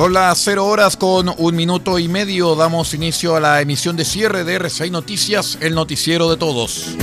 Son las 0 horas con un minuto y medio. Damos inicio a la emisión de cierre de RCI Noticias, el noticiero de todos.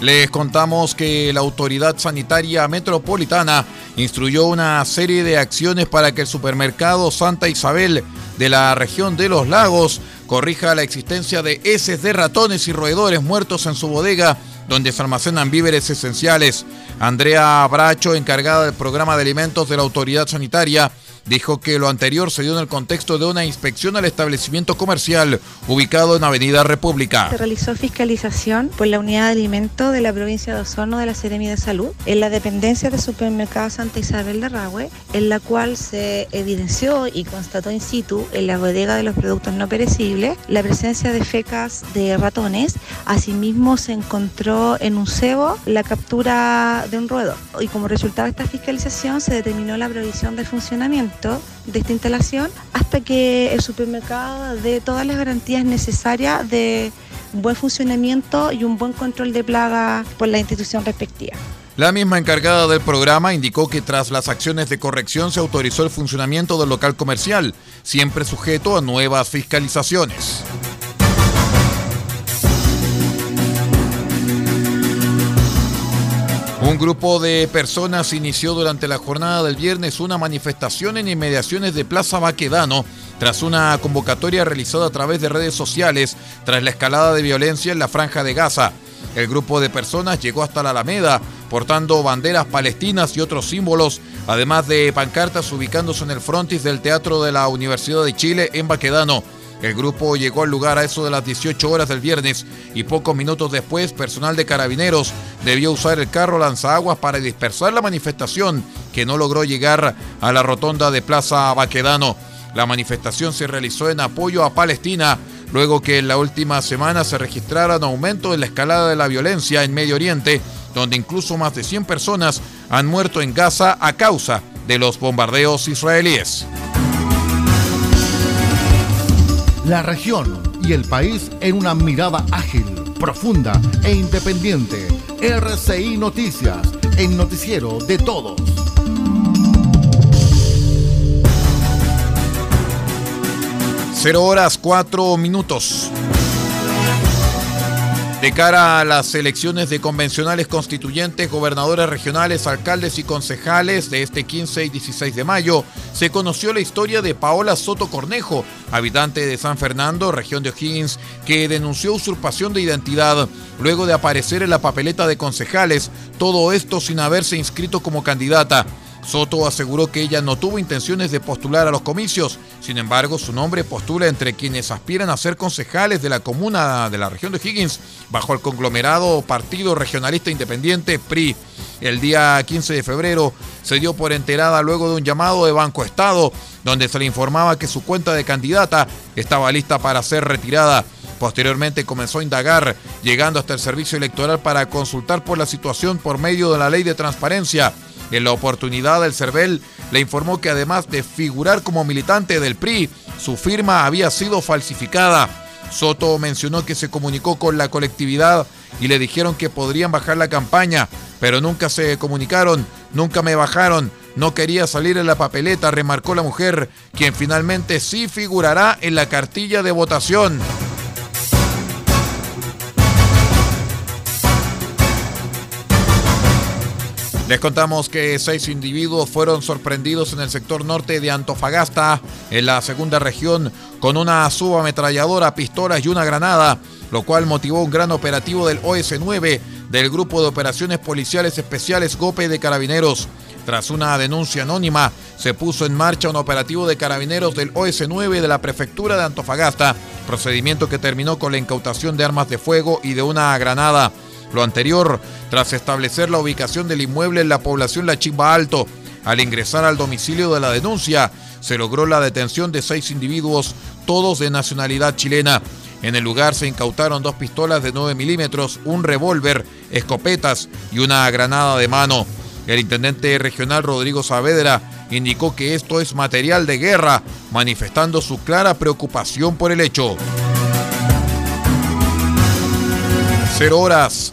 Les contamos que la Autoridad Sanitaria Metropolitana instruyó una serie de acciones para que el supermercado Santa Isabel de la región de los lagos corrija la existencia de heces de ratones y roedores muertos en su bodega donde se almacenan víveres esenciales. Andrea Bracho, encargada del programa de alimentos de la autoridad sanitaria, dijo que lo anterior se dio en el contexto de una inspección al establecimiento comercial ubicado en Avenida República. Se realizó fiscalización por la unidad de alimentos de la provincia de Osorno de la Seremi de Salud en la dependencia del supermercado Santa Isabel de Rahue, en la cual se evidenció y constató in situ en la bodega de los productos no perecibles la presencia de fecas de ratones. Asimismo se encontró en un cebo la captura de un roedor y como resultado de esta fiscalización se determinó la provisión del funcionamiento de esta instalación hasta que el supermercado dé todas las garantías necesarias de buen funcionamiento y un buen control de plaga por la institución respectiva. La misma encargada del programa indicó que tras las acciones de corrección se autorizó el funcionamiento del local comercial, siempre sujeto a nuevas fiscalizaciones. Un grupo de personas inició durante la jornada del viernes una manifestación en inmediaciones de Plaza Baquedano tras una convocatoria realizada a través de redes sociales tras la escalada de violencia en la franja de Gaza. El grupo de personas llegó hasta la Alameda portando banderas palestinas y otros símbolos, además de pancartas ubicándose en el frontis del Teatro de la Universidad de Chile en Baquedano. El grupo llegó al lugar a eso de las 18 horas del viernes y pocos minutos después personal de carabineros debió usar el carro lanzaguas para dispersar la manifestación que no logró llegar a la rotonda de Plaza Baquedano. La manifestación se realizó en apoyo a Palestina luego que en la última semana se registrara un aumento en la escalada de la violencia en Medio Oriente, donde incluso más de 100 personas han muerto en Gaza a causa de los bombardeos israelíes la región y el país en una mirada ágil, profunda e independiente. RCI Noticias, el noticiero de todos. Cero horas cuatro minutos. De cara a las elecciones de convencionales constituyentes, gobernadores regionales, alcaldes y concejales de este 15 y 16 de mayo, se conoció la historia de Paola Soto Cornejo, habitante de San Fernando, región de O'Higgins, que denunció usurpación de identidad luego de aparecer en la papeleta de concejales, todo esto sin haberse inscrito como candidata. Soto aseguró que ella no tuvo intenciones de postular a los comicios, sin embargo su nombre postula entre quienes aspiran a ser concejales de la comuna de la región de Higgins bajo el conglomerado Partido Regionalista Independiente PRI. El día 15 de febrero se dio por enterada luego de un llamado de Banco Estado donde se le informaba que su cuenta de candidata estaba lista para ser retirada. Posteriormente comenzó a indagar, llegando hasta el servicio electoral para consultar por la situación por medio de la ley de transparencia. En la oportunidad, el CERVEL le informó que además de figurar como militante del PRI, su firma había sido falsificada. Soto mencionó que se comunicó con la colectividad y le dijeron que podrían bajar la campaña, pero nunca se comunicaron, nunca me bajaron, no quería salir en la papeleta, remarcó la mujer, quien finalmente sí figurará en la cartilla de votación. Les contamos que seis individuos fueron sorprendidos en el sector norte de Antofagasta, en la segunda región, con una subametralladora, pistolas y una granada, lo cual motivó un gran operativo del OS-9 del Grupo de Operaciones Policiales Especiales GOPE de Carabineros. Tras una denuncia anónima, se puso en marcha un operativo de carabineros del OS-9 de la prefectura de Antofagasta, procedimiento que terminó con la incautación de armas de fuego y de una granada. Lo anterior, tras establecer la ubicación del inmueble en la población La Chimba Alto, al ingresar al domicilio de la denuncia, se logró la detención de seis individuos, todos de nacionalidad chilena. En el lugar se incautaron dos pistolas de 9 milímetros, un revólver, escopetas y una granada de mano. El intendente regional Rodrigo Saavedra indicó que esto es material de guerra, manifestando su clara preocupación por el hecho. Cero horas,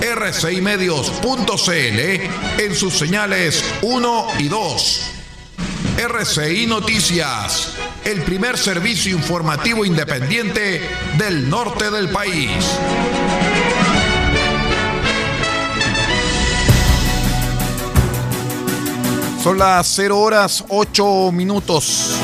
rcimedios.cl en sus señales 1 y 2. RCI Noticias, el primer servicio informativo independiente del norte del país. Son las 0 horas 8 minutos.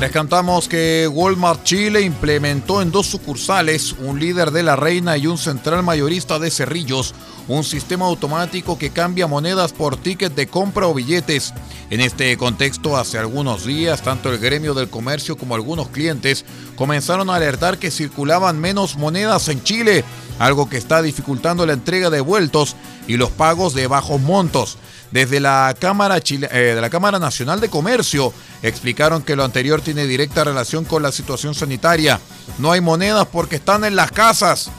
Les cantamos que Walmart Chile implementó en dos sucursales, un líder de la Reina y un central mayorista de Cerrillos, un sistema automático que cambia monedas por ticket de compra o billetes. En este contexto, hace algunos días, tanto el gremio del comercio como algunos clientes comenzaron a alertar que circulaban menos monedas en Chile, algo que está dificultando la entrega de vueltos y los pagos de bajos montos. Desde la Cámara, eh, de la Cámara Nacional de Comercio explicaron que lo anterior tiene directa relación con la situación sanitaria. No hay monedas porque están en las casas.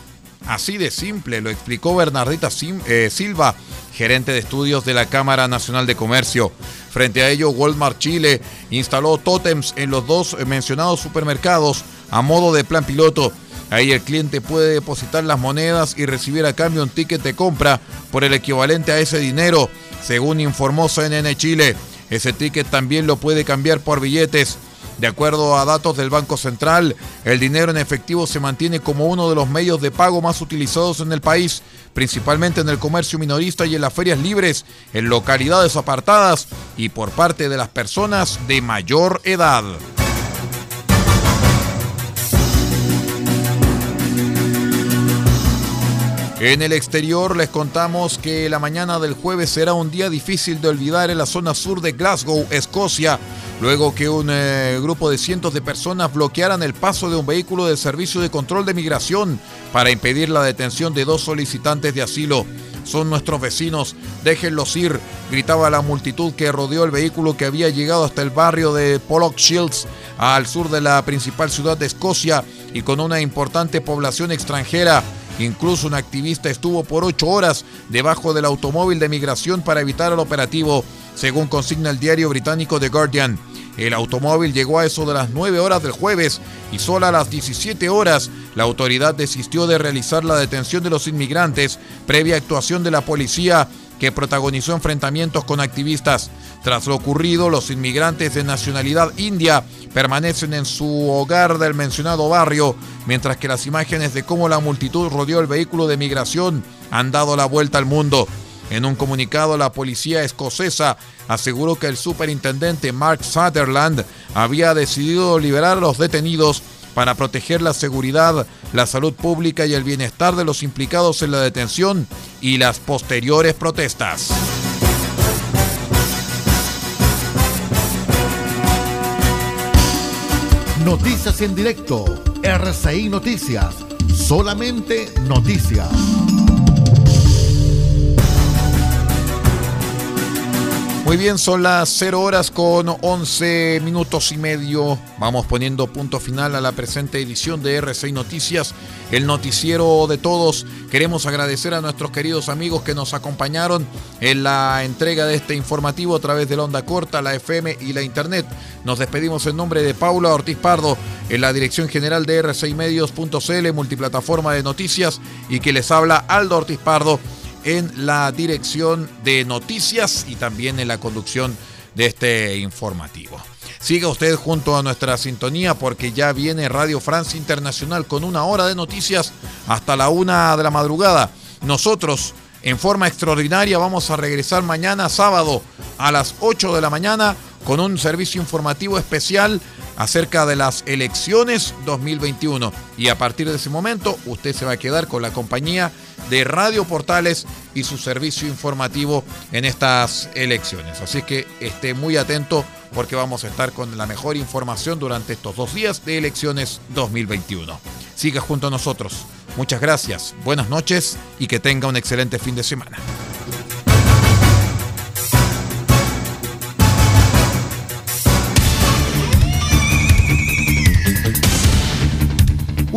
Así de simple, lo explicó Bernardita eh, Silva, gerente de estudios de la Cámara Nacional de Comercio. Frente a ello, Walmart Chile instaló tótems en los dos mencionados supermercados a modo de plan piloto. Ahí el cliente puede depositar las monedas y recibir a cambio un ticket de compra por el equivalente a ese dinero según informó CNN Chile. Ese ticket también lo puede cambiar por billetes. De acuerdo a datos del Banco Central, el dinero en efectivo se mantiene como uno de los medios de pago más utilizados en el país, principalmente en el comercio minorista y en las ferias libres, en localidades apartadas y por parte de las personas de mayor edad. En el exterior les contamos que la mañana del jueves será un día difícil de olvidar en la zona sur de Glasgow, Escocia, luego que un eh, grupo de cientos de personas bloquearan el paso de un vehículo de servicio de control de migración para impedir la detención de dos solicitantes de asilo. Son nuestros vecinos, déjenlos ir, gritaba la multitud que rodeó el vehículo que había llegado hasta el barrio de Pollock Shields, al sur de la principal ciudad de Escocia y con una importante población extranjera. Incluso un activista estuvo por ocho horas debajo del automóvil de migración para evitar el operativo, según consigna el diario británico The Guardian. El automóvil llegó a eso de las 9 horas del jueves y solo a las 17 horas la autoridad desistió de realizar la detención de los inmigrantes previa actuación de la policía que protagonizó enfrentamientos con activistas. Tras lo ocurrido, los inmigrantes de nacionalidad india permanecen en su hogar del mencionado barrio, mientras que las imágenes de cómo la multitud rodeó el vehículo de migración han dado la vuelta al mundo. En un comunicado, la policía escocesa aseguró que el superintendente Mark Sutherland había decidido liberar a los detenidos para proteger la seguridad, la salud pública y el bienestar de los implicados en la detención y las posteriores protestas. Noticias en directo, RCI Noticias, solamente noticias. Muy bien, son las 0 horas con 11 minutos y medio. Vamos poniendo punto final a la presente edición de R6 Noticias, el noticiero de todos. Queremos agradecer a nuestros queridos amigos que nos acompañaron en la entrega de este informativo a través de la onda corta, la FM y la Internet. Nos despedimos en nombre de Paula Ortiz Pardo, en la dirección general de R6Medios.cl, multiplataforma de noticias, y que les habla Aldo Ortiz Pardo en la dirección de noticias y también en la conducción de este informativo. Siga usted junto a nuestra sintonía porque ya viene Radio France Internacional con una hora de noticias hasta la una de la madrugada. Nosotros, en forma extraordinaria, vamos a regresar mañana sábado a las 8 de la mañana con un servicio informativo especial acerca de las elecciones 2021. Y a partir de ese momento usted se va a quedar con la compañía de Radio Portales y su servicio informativo en estas elecciones. Así que esté muy atento porque vamos a estar con la mejor información durante estos dos días de elecciones 2021. Siga junto a nosotros. Muchas gracias, buenas noches y que tenga un excelente fin de semana.